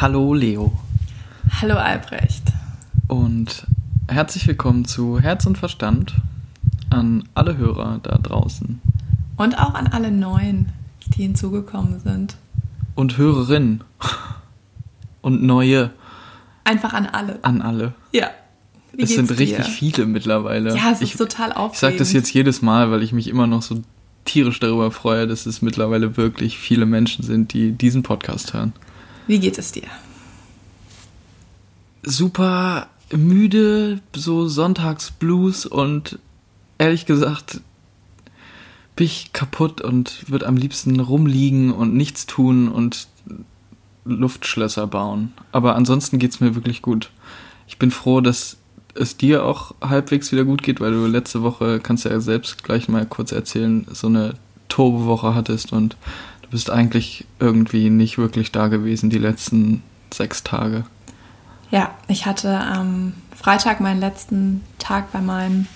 Hallo Leo Hallo Albrecht. und herzlich willkommen zu Herz und Verstand an alle Hörer da draußen Und auch an alle Neuen, die hinzugekommen sind. und Hörerinnen und neue Einfach an alle. an alle. Ja. Wie es sind dir? richtig viele mittlerweile. Ja, es ist ich, total aufregend. ich sage das jetzt jedes Mal, weil ich mich immer noch so tierisch darüber freue, dass es mittlerweile wirklich viele Menschen sind, die diesen Podcast hören. Wie geht es dir? super müde, so Sonntagsblues und ehrlich gesagt bin ich kaputt und würde am liebsten rumliegen und nichts tun und Luftschlösser bauen. Aber ansonsten geht's mir wirklich gut. Ich bin froh, dass es dir auch halbwegs wieder gut geht, weil du letzte Woche, kannst ja selbst gleich mal kurz erzählen, so eine Turbo-Woche hattest und bist eigentlich irgendwie nicht wirklich da gewesen die letzten sechs Tage. Ja, ich hatte am Freitag meinen letzten Tag bei meinem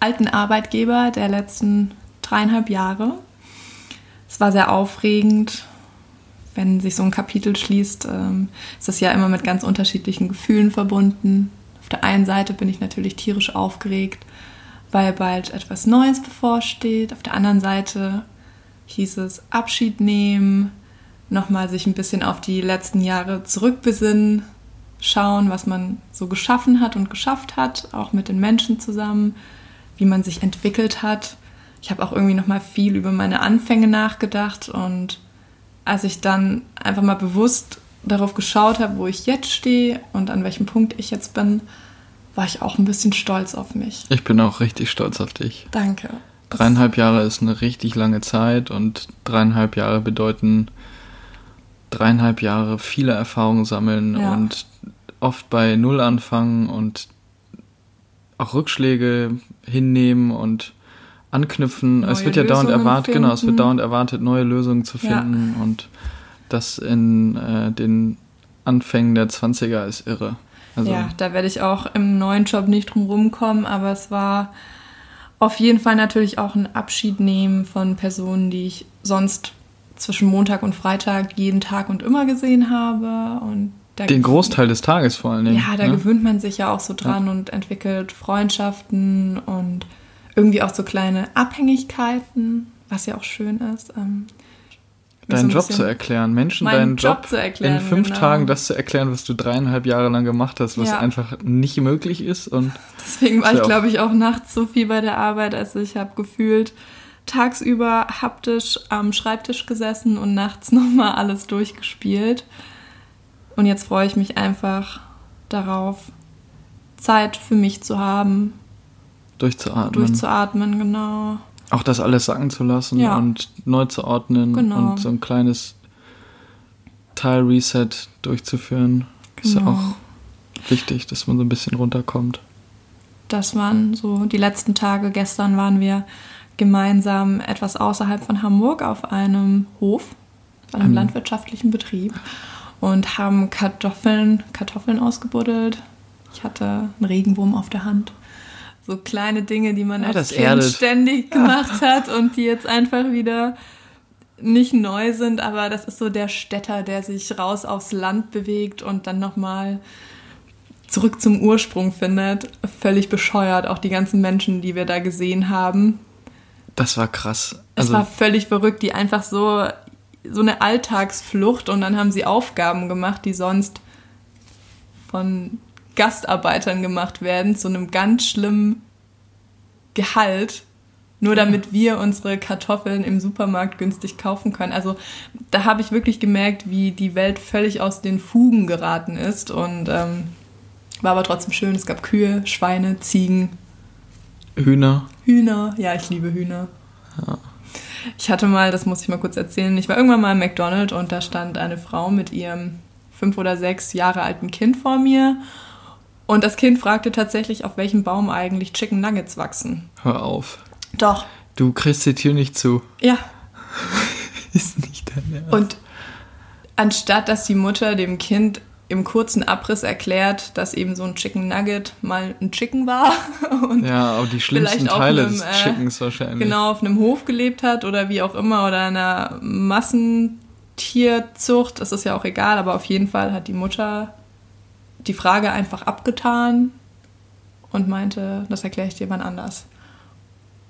alten Arbeitgeber der letzten dreieinhalb Jahre. Es war sehr aufregend. Wenn sich so ein Kapitel schließt, ähm, ist das ja immer mit ganz unterschiedlichen Gefühlen verbunden. Auf der einen Seite bin ich natürlich tierisch aufgeregt, weil bald etwas Neues bevorsteht. Auf der anderen Seite hieß es Abschied nehmen, nochmal sich ein bisschen auf die letzten Jahre zurückbesinnen, schauen, was man so geschaffen hat und geschafft hat, auch mit den Menschen zusammen, wie man sich entwickelt hat. Ich habe auch irgendwie noch mal viel über meine Anfänge nachgedacht und als ich dann einfach mal bewusst darauf geschaut habe, wo ich jetzt stehe und an welchem Punkt ich jetzt bin, war ich auch ein bisschen stolz auf mich. Ich bin auch richtig stolz auf dich. Danke. Dreieinhalb Jahre ist eine richtig lange Zeit und dreieinhalb Jahre bedeuten dreieinhalb Jahre viele Erfahrungen sammeln Ja. und oft bei Null anfangen und auch Rückschläge hinnehmen und anknüpfen. es Neue wird ja dauernd Lösungen erwartet, genau, es wird dauernd erwartet, neue Lösungen zu Ja. finden und das in äh, den Anfängen der 20er ist irre. Also, ja, da werde ich auch im neuen Job nicht drum rumkommen, aber es war auf jeden Fall natürlich auch ein Abschied nehmen von Personen, die ich sonst zwischen Montag und Freitag jeden Tag und immer gesehen habe. Und da den Großteil des Tages vor allen Dingen. Ja, da ne? gewöhnt man sich ja auch so dran und entwickelt Freundschaften und irgendwie auch so kleine Abhängigkeiten, was ja auch schön ist. Ähm, so deinen ein Job zu erklären, Menschen deinen Job Job, zu erklären, in fünf genau. Tagen das zu erklären, was du dreieinhalb Jahre lang gemacht hast, was Ja. einfach nicht möglich ist und Deswegen war ich, glaube ich, auch nachts so viel bei der Arbeit. Also ich habe gefühlt tagsüber haptisch am Schreibtisch gesessen und nachts nochmal alles durchgespielt. Und jetzt freue ich mich einfach darauf, Zeit für mich zu haben, durchzuatmen. durchzuatmen, genau. Auch das alles sacken zu lassen Ja. und neu zu ordnen Genau. und so ein kleines Teil-Reset durchzuführen. Ist ja Genau. auch wichtig, dass man so ein bisschen runterkommt. Das waren so die letzten Tage. Gestern waren wir gemeinsam etwas außerhalb von Hamburg auf einem Hof, einem Mhm. landwirtschaftlichen Betrieb und haben Kartoffeln, Kartoffeln ausgebuddelt. Ich hatte einen Regenwurm auf der Hand. So kleine Dinge, die man Ja, als Kind erdet. ständig gemacht hat und die jetzt einfach wieder nicht neu sind, aber das ist so der Städter, der sich raus aufs Land bewegt und dann nochmal zurück zum Ursprung findet. Völlig bescheuert, auch die ganzen Menschen, die wir da gesehen haben. Das war krass. Es Also, war völlig verrückt, die einfach so, so eine Alltagsflucht und dann haben sie Aufgaben gemacht, die sonst von Gastarbeitern gemacht werden, zu einem ganz schlimmen Gehalt, nur damit wir unsere Kartoffeln im Supermarkt günstig kaufen können. Also da habe ich wirklich gemerkt, wie die Welt völlig aus den Fugen geraten ist und ähm, war aber trotzdem schön. Es gab Kühe, Schweine, Ziegen, Hühner. Hühner. Ja, ich liebe Hühner. Ich hatte mal, das muss ich mal kurz erzählen, ich war irgendwann mal im McDonald's und da stand eine Frau mit ihrem fünf oder sechs Jahre alten Kind vor mir. Und das Kind fragte tatsächlich, auf welchem Baum eigentlich Chicken Nuggets wachsen. Hör auf. Doch. Du kriegst die Tür nicht zu. Ja. Ist nicht dein Ernst. Und anstatt dass die Mutter dem Kind im kurzen Abriss erklärt, dass eben so ein Chicken Nugget mal ein Chicken war und ja, aber die schlimmsten Teile einem, des äh, Chickens wahrscheinlich. genau auf einem Hof gelebt hat oder wie auch immer oder einer Tierzucht, das ist ja auch egal, aber auf jeden Fall hat die Mutter die Frage einfach abgetan und meinte, das erkläre ich dir wann anders.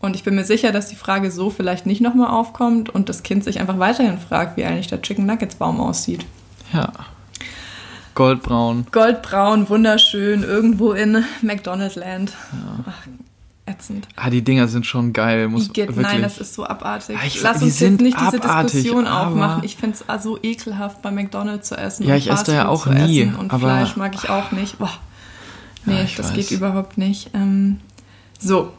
Und ich bin mir sicher, dass die Frage so vielleicht nicht nochmal aufkommt und das Kind sich einfach weiterhin fragt, wie eigentlich der Chicken Nuggets Baum aussieht. Ja. Goldbraun. Goldbraun, wunderschön, irgendwo in McDonald's Land. Ja. Ach, ätzend. Ah, die Dinger sind schon geil. Muss Igitt, wirklich. Nein, das ist so abartig. Ah, ich, Lass uns jetzt nicht diese Diskussion aufmachen. Ich finde es so ekelhaft, bei McDonald's zu essen. Ja, ich esse da ja auch nie. Und Fleisch mag ich auch nicht. Boah. Nee, ja, das weiß. geht überhaupt nicht. Ähm, so.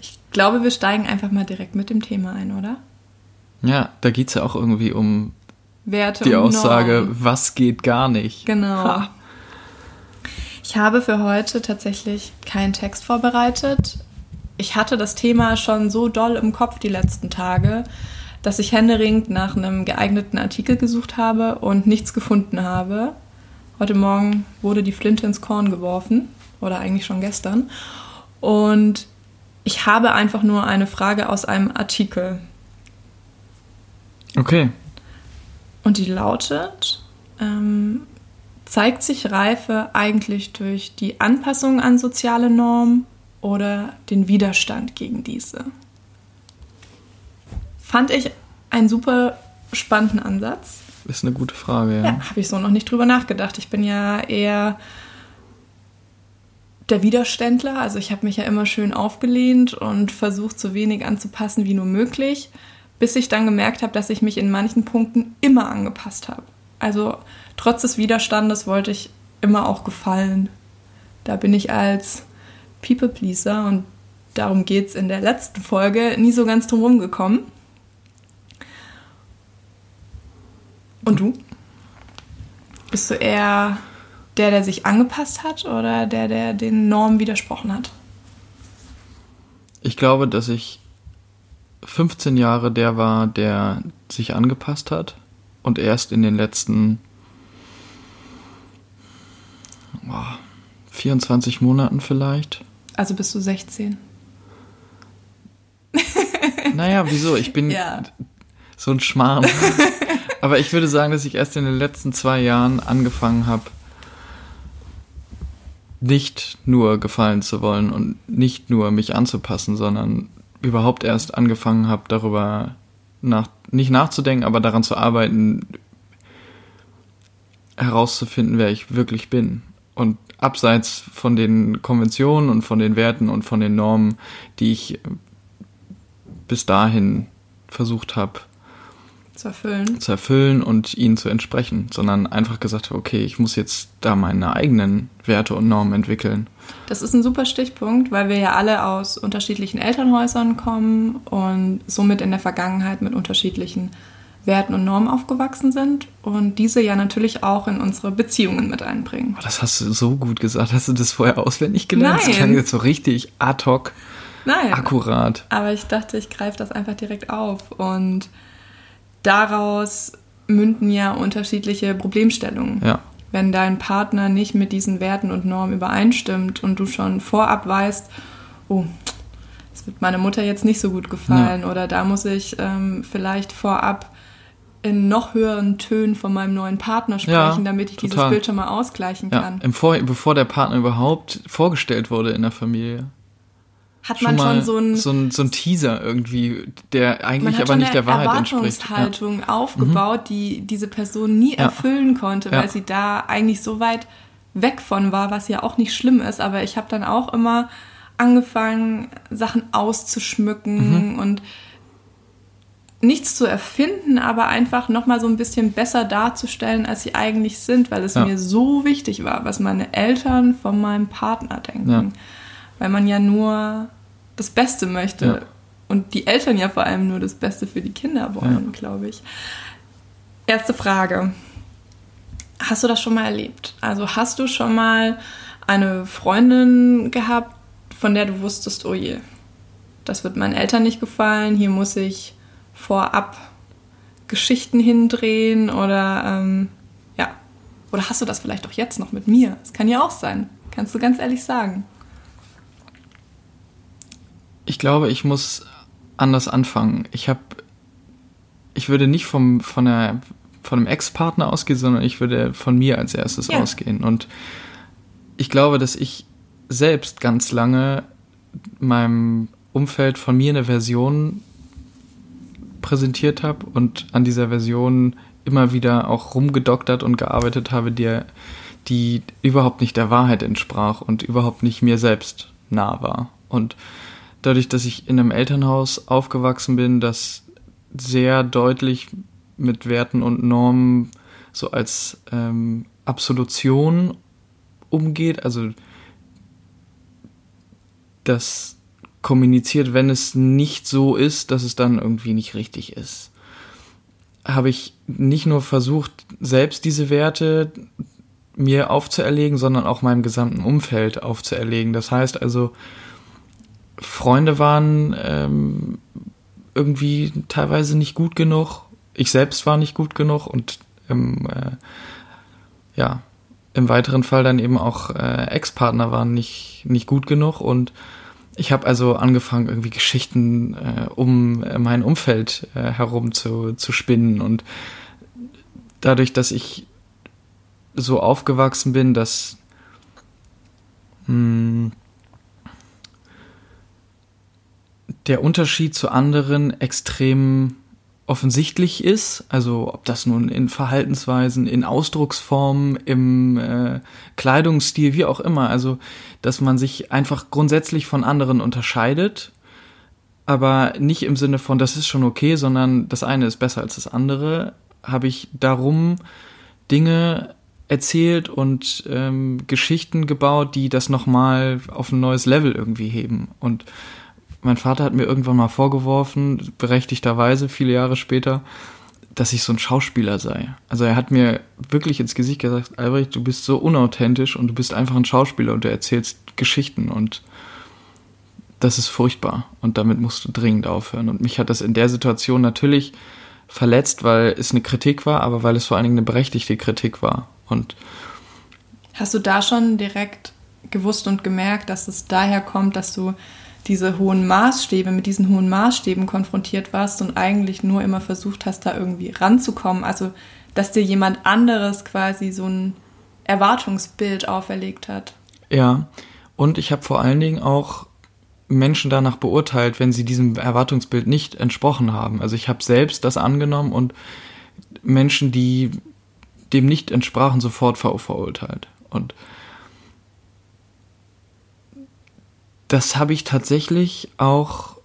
Ich glaube, wir steigen einfach mal direkt mit dem Thema ein, oder? Ja, da geht es ja auch irgendwie um Werte die Aussage, Normen. was geht gar nicht. Genau. Ha. Ich habe für heute tatsächlich keinen Text vorbereitet. Ich hatte das Thema schon so doll im Kopf die letzten Tage, dass ich händeringend nach einem geeigneten Artikel gesucht habe und nichts gefunden habe. Heute Morgen wurde die Flinte ins Korn geworfen, oder eigentlich schon gestern. Und ich habe einfach nur eine Frage aus einem Artikel. Okay. Und die lautet, ähm, zeigt sich Reife eigentlich durch die Anpassung an soziale Normen oder den Widerstand gegen diese? Fand ich einen super spannenden Ansatz. Ist eine gute Frage, ja. Ja, habe ich so noch nicht drüber nachgedacht. Ich bin ja eher der Widerständler. Also ich habe mich ja immer schön aufgelehnt und versucht, so wenig anzupassen wie nur möglich, bis ich dann gemerkt habe, dass ich mich in manchen Punkten immer angepasst habe. Also trotz des Widerstandes wollte ich immer auch gefallen. Da bin ich als People Pleaser und darum geht es in der letzten Folge nie so ganz drum gekommen. Und du? Bist du eher der, der sich angepasst hat oder der, der den Normen widersprochen hat? Ich glaube, dass ich 15 Jahre der war, der sich angepasst hat und erst in den letzten oh, 24 Monaten vielleicht. Also bist du 16? naja, wieso? Ich bin ja. so ein Schmarrn. Aber ich würde sagen, dass ich erst in den letzten zwei Jahren angefangen habe, nicht nur gefallen zu wollen und nicht nur mich anzupassen, sondern überhaupt erst angefangen habe, darüber nach, nicht nachzudenken, aber daran zu arbeiten, herauszufinden, wer ich wirklich bin. Und abseits von den Konventionen und von den Werten und von den Normen, die ich bis dahin versucht habe zu erfüllen. zu erfüllen und ihnen zu entsprechen, sondern einfach gesagt habe, okay, ich muss jetzt da meine eigenen Werte und Normen entwickeln. Das ist ein super Stichpunkt, weil wir ja alle aus unterschiedlichen Elternhäusern kommen und somit in der Vergangenheit mit unterschiedlichen Werten und Normen aufgewachsen sind und diese ja natürlich auch in unsere Beziehungen mit einbringen. Oh, das hast du so gut gesagt. Hast du das vorher auswendig gelernt? Nein. Das klang jetzt so richtig ad hoc. Nein. Akkurat. Aber ich dachte, ich greife das einfach direkt auf und daraus münden ja unterschiedliche Problemstellungen. Ja. Wenn dein Partner nicht mit diesen Werten und Normen übereinstimmt und du schon vorab weißt, oh, das wird meiner Mutter jetzt nicht so gut gefallen ja. oder da muss ich ähm, vielleicht vorab in noch höheren Tönen von meinem neuen Partner sprechen, ja, damit ich total. dieses Bild schon mal ausgleichen ja, kann. Im Vor bevor der Partner überhaupt vorgestellt wurde in der Familie hat man schon, schon so ein, so ein so ein Teaser irgendwie, der eigentlich aber nicht der Wahrheit entspricht. Erwartungshaltung ja. aufgebaut, mhm. die diese Person nie ja. erfüllen konnte, weil ja. sie da eigentlich so weit weg von war, was ja auch nicht schlimm ist. Aber ich habe dann auch immer angefangen, Sachen auszuschmücken mhm. und nichts zu erfinden, aber einfach nochmal so ein bisschen besser darzustellen, als sie eigentlich sind, weil es mir so wichtig war, was meine Eltern von meinem Partner denken. Weil man ja nur das Beste möchte. Ja. Und die Eltern ja vor allem nur das Beste für die Kinder wollen, ja. glaube ich. Erste Frage. Hast du das schon mal erlebt? Also hast du schon mal eine Freundin gehabt, von der du wusstest, oh je, das wird meinen Eltern nicht gefallen, hier muss ich vorab Geschichten hindrehen oder ähm, ja. Oder hast du das vielleicht auch jetzt noch mit mir? Das kann ja auch sein. Kannst du ganz ehrlich sagen. Ich glaube, ich muss anders anfangen. Ich habe, ich würde nicht vom, von der von einem Ex-Partner ausgehe, sondern ich würde von mir als erstes ja. ausgehen. Und ich glaube, dass ich selbst ganz lange meinem Umfeld von mir eine Version präsentiert habe und an dieser Version immer wieder auch rumgedoktert und gearbeitet habe, die, die überhaupt nicht der Wahrheit entsprach und überhaupt nicht mir selbst nah war. Und dadurch, dass ich in einem Elternhaus aufgewachsen bin, das sehr deutlich mit Werten und Normen so als ähm, Absolution umgeht, also das kommuniziert, wenn es nicht so ist, dass es dann irgendwie nicht richtig ist. Habe ich nicht nur versucht, selbst diese Werte mir aufzuerlegen, sondern auch meinem gesamten Umfeld aufzuerlegen. Das heißt also, Freunde waren ähm, irgendwie teilweise nicht gut genug. Ich selbst war nicht gut genug und im, äh, ja, im weiteren Fall dann eben auch äh, Ex-Partner waren nicht, nicht gut genug und ich habe also angefangen, irgendwie Geschichten äh, um mein Umfeld äh, herum zu, zu spinnen. Und dadurch, dass ich so aufgewachsen bin, dass mh, hm, der Unterschied zu anderen extrem offensichtlich ist, also ob das nun in Verhaltensweisen, in Ausdrucksformen, im äh, Kleidungsstil, wie auch immer, also dass man sich einfach grundsätzlich von anderen unterscheidet, aber nicht im Sinne von, das ist schon okay, sondern das eine ist besser als das andere, habe ich darum Dinge erzählt und ähm, Geschichten gebaut, die das nochmal auf ein neues Level irgendwie heben. Und mein Vater hat mir irgendwann mal vorgeworfen, berechtigterweise viele Jahre später, dass ich so ein Schauspieler sei. Also er hat mir wirklich ins Gesicht gesagt, Albrecht, du bist so unauthentisch und du bist einfach ein Schauspieler und du erzählst Geschichten und das ist furchtbar und damit musst du dringend aufhören. Und mich hat das in der Situation natürlich verletzt, weil es eine Kritik war, aber weil es vor allen Dingen eine berechtigte Kritik war. Und Hast du da schon direkt gewusst und gemerkt, dass es daher kommt, dass du diese hohen Maßstäbe, mit diesen hohen Maßstäben konfrontiert warst und eigentlich nur immer versucht hast, da irgendwie ranzukommen. Also, dass dir jemand anderes quasi so ein Erwartungsbild auferlegt hat. Ja, und ich habe vor allen Dingen auch Menschen danach beurteilt, wenn sie diesem Erwartungsbild nicht entsprochen haben. Also ich habe selbst das angenommen und Menschen, die dem nicht entsprachen, sofort verurteilt. Und das habe ich tatsächlich auch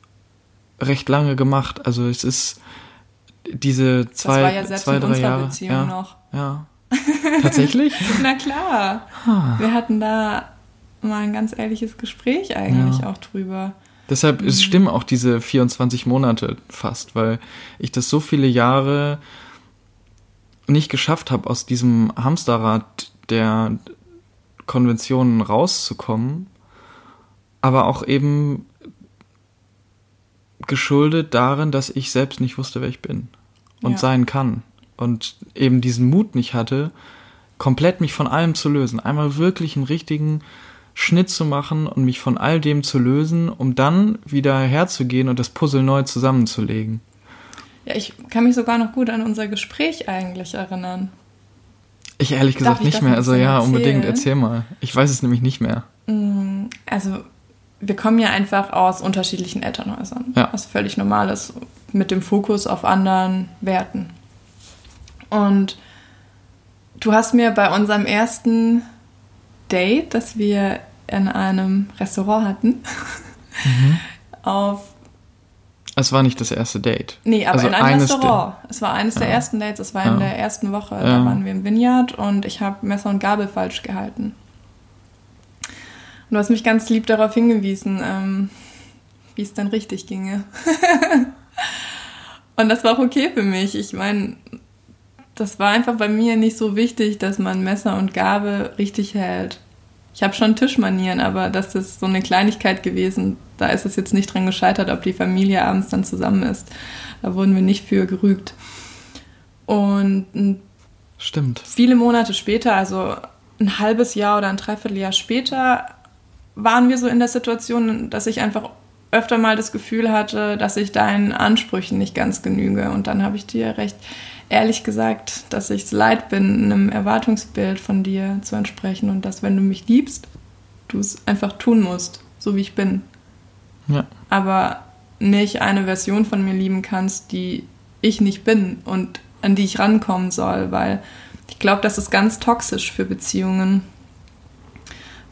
recht lange gemacht. Also es ist diese zwei, das war ja selbst zwei, drei Jahre. Beziehung ja, noch. Ja. Tatsächlich? Na klar. Ah. Wir hatten da mal ein ganz ehrliches Gespräch eigentlich ja. auch drüber. Deshalb mhm. es stimmen auch diese 24 Monate fast, weil ich das so viele Jahre nicht geschafft habe, aus diesem Hamsterrad der Konventionen rauszukommen aber auch eben geschuldet darin, dass ich selbst nicht wusste, wer ich bin und ja. sein kann. Und eben diesen Mut nicht hatte, komplett mich von allem zu lösen. Einmal wirklich einen richtigen Schnitt zu machen und mich von all dem zu lösen, um dann wieder herzugehen und das Puzzle neu zusammenzulegen. Ja, ich kann mich sogar noch gut an unser Gespräch eigentlich erinnern. Ich ehrlich gesagt ich nicht mehr. Also ja, erzählen? unbedingt, erzähl mal. Ich weiß es nämlich nicht mehr. Mm, also wir kommen ja einfach aus unterschiedlichen Elternhäusern. Ja. Was völlig normal ist, mit dem Fokus auf anderen Werten. Und du hast mir bei unserem ersten Date, das wir in einem Restaurant hatten, mhm. auf. Es war nicht das erste Date. Nee, aber also in einem Restaurant. Es war eines ja. der ersten Dates, es war ja. in der ersten Woche. Da waren wir im Vineyard und ich habe Messer und Gabel falsch gehalten. Du hast mich ganz lieb darauf hingewiesen, ähm, wie es dann richtig ginge. und das war auch okay für mich. Ich meine, das war einfach bei mir nicht so wichtig, dass man Messer und Gabel richtig hält. Ich habe schon Tischmanieren, aber das ist so eine Kleinigkeit gewesen. Da ist es jetzt nicht dran gescheitert, ob die Familie abends dann zusammen ist. Da wurden wir nicht für gerügt. Und Stimmt. viele Monate später, also ein halbes Jahr oder ein Dreivierteljahr später, waren wir so in der Situation, dass ich einfach öfter mal das Gefühl hatte, dass ich deinen Ansprüchen nicht ganz genüge. Und dann habe ich dir recht ehrlich gesagt, dass ich es leid bin, einem Erwartungsbild von dir zu entsprechen und dass, wenn du mich liebst, du es einfach tun musst, so wie ich bin. Ja. Aber nicht eine Version von mir lieben kannst, die ich nicht bin und an die ich rankommen soll, weil ich glaube, das ist ganz toxisch für Beziehungen,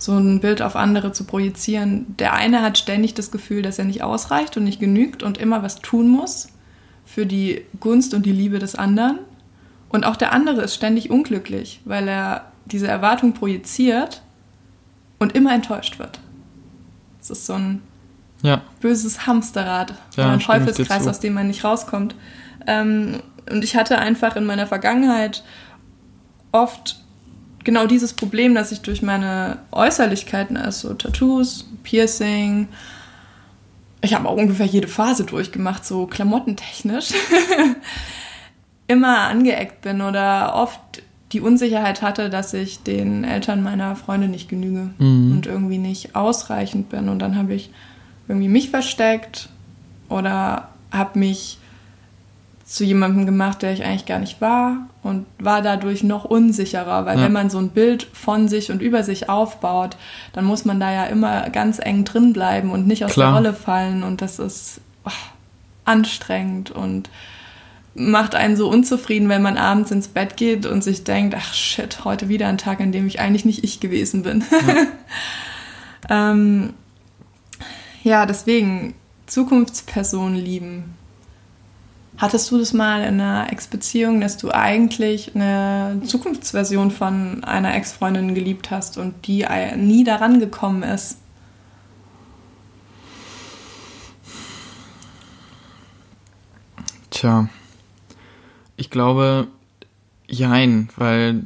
so ein Bild auf andere zu projizieren. Der eine hat ständig das Gefühl, dass er nicht ausreicht und nicht genügt und immer was tun muss für die Gunst und die Liebe des anderen. Und auch der andere ist ständig unglücklich, weil er diese Erwartung projiziert und immer enttäuscht wird. Es ist so ein ja. böses Hamsterrad ja, ein Teufelskreis, aus dem man nicht rauskommt. Ähm, und ich hatte einfach in meiner Vergangenheit oft genau dieses Problem, dass ich durch meine Äußerlichkeiten, also Tattoos, Piercing, ich habe auch ungefähr jede Phase durchgemacht, so klamottentechnisch, immer angeeckt bin oder oft die Unsicherheit hatte, dass ich den Eltern meiner Freunde nicht genüge mhm. und irgendwie nicht ausreichend bin. Und dann habe ich irgendwie mich versteckt oder habe mich zu jemandem gemacht, der ich eigentlich gar nicht war und war dadurch noch unsicherer, weil ja. wenn man so ein Bild von sich und über sich aufbaut, dann muss man da ja immer ganz eng drin bleiben und nicht aus Klar. der Rolle fallen und das ist oh, anstrengend und macht einen so unzufrieden, wenn man abends ins Bett geht und sich denkt, ach shit, heute wieder ein Tag, an dem ich eigentlich nicht ich gewesen bin. Ja, ähm, ja deswegen Zukunftspersonen lieben Hattest du das mal in einer Ex-Beziehung, dass du eigentlich eine Zukunftsversion von einer Ex-Freundin geliebt hast und die nie daran gekommen ist? Tja, ich glaube, jein, weil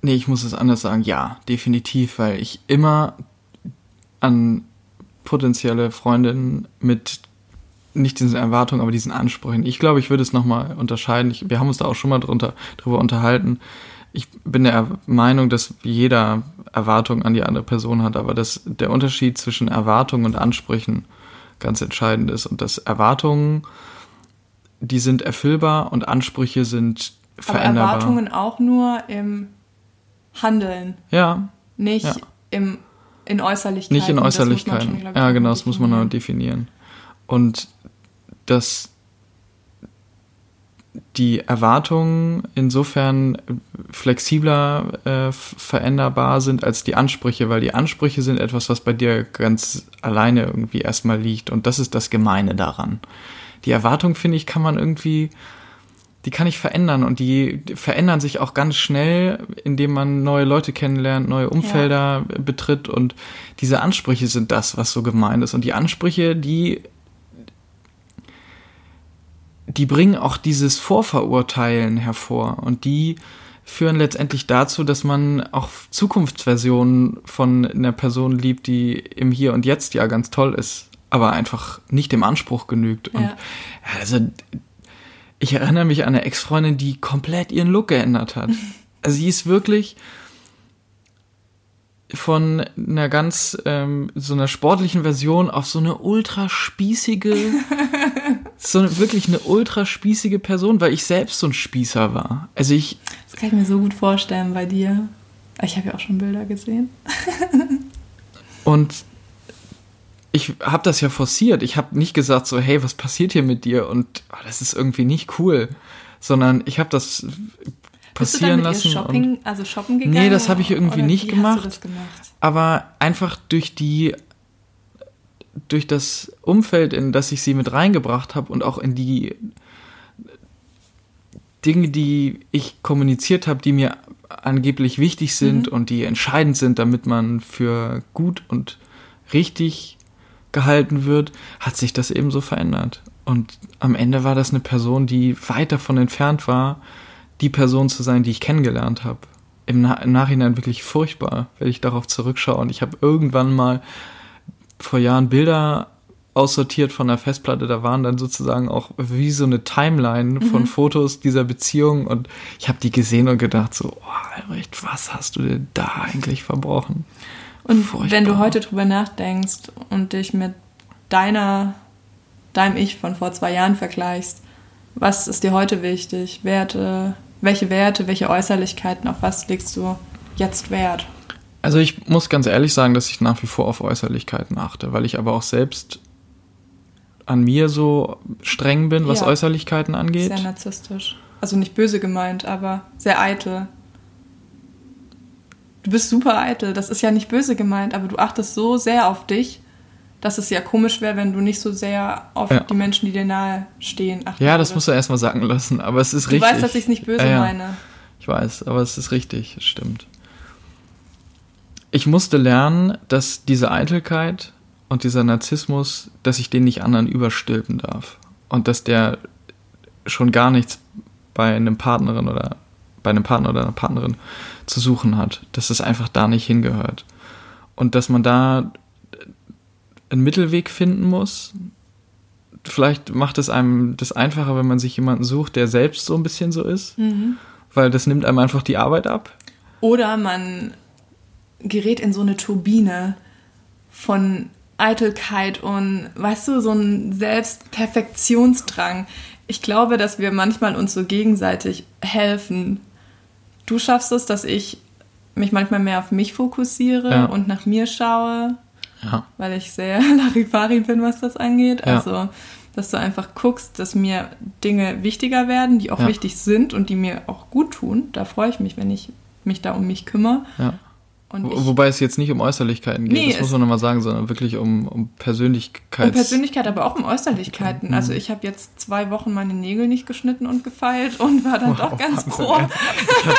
Nee, ich muss es anders sagen. Ja, definitiv, weil ich immer an potenzielle Freundin mit nicht diesen Erwartungen, aber diesen Ansprüchen. Ich glaube, ich würde es nochmal unterscheiden. Ich, wir haben uns da auch schon mal drunter, drüber unterhalten. Ich bin der Meinung, dass jeder Erwartungen an die andere Person hat, aber dass der Unterschied zwischen Erwartungen und Ansprüchen ganz entscheidend ist und dass Erwartungen, die sind erfüllbar und Ansprüche sind veränderbar. Aber Erwartungen auch nur im Handeln. Ja. Nicht ja. im in Äußerlichkeiten. Nicht in Äußerlichkeiten. Schon, ja, genau, das muss man noch definieren. Und dass die Erwartungen insofern flexibler äh, veränderbar sind als die Ansprüche, weil die Ansprüche sind etwas, was bei dir ganz alleine irgendwie erstmal liegt. Und das ist das Gemeine daran. Die Erwartung, finde ich, kann man irgendwie die kann ich verändern und die verändern sich auch ganz schnell, indem man neue Leute kennenlernt, neue Umfelder ja. betritt und diese Ansprüche sind das, was so gemeint ist und die Ansprüche, die die bringen auch dieses Vorverurteilen hervor und die führen letztendlich dazu, dass man auch Zukunftsversionen von einer Person liebt, die im Hier und Jetzt ja ganz toll ist, aber einfach nicht dem Anspruch genügt. Ja. Und also ich erinnere mich an eine Ex-Freundin, die komplett ihren Look geändert hat. Also sie ist wirklich von einer ganz ähm, so einer sportlichen Version auf so eine ultra spießige, so eine, wirklich eine ultra spießige Person, weil ich selbst so ein Spießer war. Also ich. Das kann ich mir so gut vorstellen bei dir. Ich habe ja auch schon Bilder gesehen. und ich habe das ja forciert. Ich habe nicht gesagt so, hey, was passiert hier mit dir? Und oh, das ist irgendwie nicht cool, sondern ich habe das passieren lassen. Shopping, also shoppen gegangen? Nee, das habe ich irgendwie nicht gemacht, gemacht. Aber einfach durch die durch das Umfeld, in das ich sie mit reingebracht habe und auch in die Dinge, die ich kommuniziert habe, die mir angeblich wichtig sind mhm. und die entscheidend sind, damit man für gut und richtig gehalten wird, hat sich das eben so verändert. Und am Ende war das eine Person, die weit davon entfernt war, die Person zu sein, die ich kennengelernt habe. Im, Na Im, Nachhinein wirklich furchtbar, wenn ich darauf zurückschaue. Und ich habe irgendwann mal vor Jahren Bilder aussortiert von der Festplatte. Da waren dann sozusagen auch wie so eine Timeline von mhm. Fotos dieser Beziehung. Und ich habe die gesehen und gedacht so, oh, Albrecht, was hast du denn da eigentlich verbrochen? Und Furchtbar. wenn du heute drüber nachdenkst und dich mit deiner deinem Ich von vor zwei Jahren vergleichst, was ist dir heute wichtig? Werte, welche Werte, welche Äußerlichkeiten, auf was legst du jetzt Wert? Also ich muss ganz ehrlich sagen, dass ich nach wie vor auf Äußerlichkeiten achte, weil ich aber auch selbst an mir so streng bin, was ja. Äußerlichkeiten angeht. Sehr narzisstisch. Also nicht böse gemeint, aber sehr eitel. Du bist super eitel. Das ist ja nicht böse gemeint, aber du achtest so sehr auf dich, dass es ja komisch wäre, wenn du nicht so sehr auf ja. die Menschen, die dir nahe stehen, achtest. Ja, das musst du erstmal sagen lassen, aber es ist du richtig. Du weißt, dass ich es nicht böse ja, meine. Ich weiß, aber es ist richtig, es stimmt. Ich musste lernen, dass diese Eitelkeit und dieser Narzissmus, dass ich den nicht anderen überstülpen darf. Und dass der schon gar nichts bei einem Partnerin oder bei einem Partner oder einer Partnerin zu suchen hat. Dass es einfach da nicht hingehört. Und dass man da einen Mittelweg finden muss. Vielleicht macht es einem das einfacher, wenn man sich jemanden sucht, der selbst so ein bisschen so ist. Mhm. Weil das nimmt einem einfach die Arbeit ab. Oder man gerät in so eine Turbine von Eitelkeit und, weißt du, so ein Selbstperfektionsdrang. Ich glaube, dass wir manchmal uns so gegenseitig helfen. Du schaffst es, dass ich mich manchmal mehr auf mich fokussiere ja. und nach mir schaue, ja. weil ich sehr Larifari bin, was das angeht. Ja. Also, dass du einfach guckst, dass mir Dinge wichtiger werden, die auch wichtig sind und die mir auch gut tun. Da freue ich mich, wenn ich mich da um mich kümmere. Wo, wobei es jetzt nicht um Äußerlichkeiten geht, nee, das muss man nochmal sagen, sondern wirklich um, um Persönlichkeit. Um Persönlichkeit, aber auch um Äußerlichkeiten. Also ich habe jetzt zwei Wochen meine Nägel nicht geschnitten und gefeilt und war dann wow, doch ganz froh.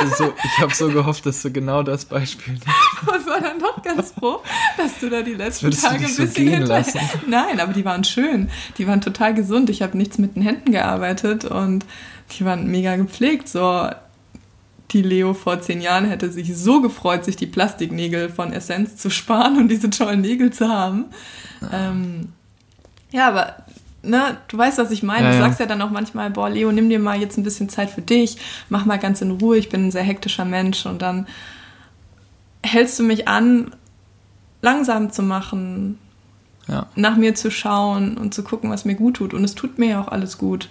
Ich, so, ich habe so gehofft, dass du genau das Beispiel nimmst. Und war dann doch ganz froh, dass du da die letzten Tage ein bisschen so hinter... Nein, aber die waren schön. Die waren total gesund. Ich habe nichts mit den Händen gearbeitet und die waren mega gepflegt. So die Leo vor zehn Jahren hätte sich so gefreut, sich die Plastiknägel von Essenz zu sparen und diese tollen Nägel zu haben. Ja, ähm, ja aber ne, du weißt, was ich meine. Ja, du sagst ja. ja dann auch manchmal, boah, Leo, nimm dir mal jetzt ein bisschen Zeit für dich, mach mal ganz in Ruhe, ich bin ein sehr hektischer Mensch und dann hältst du mich an, langsam zu machen, ja. nach mir zu schauen und zu gucken, was mir gut tut. Und es tut mir ja auch alles gut.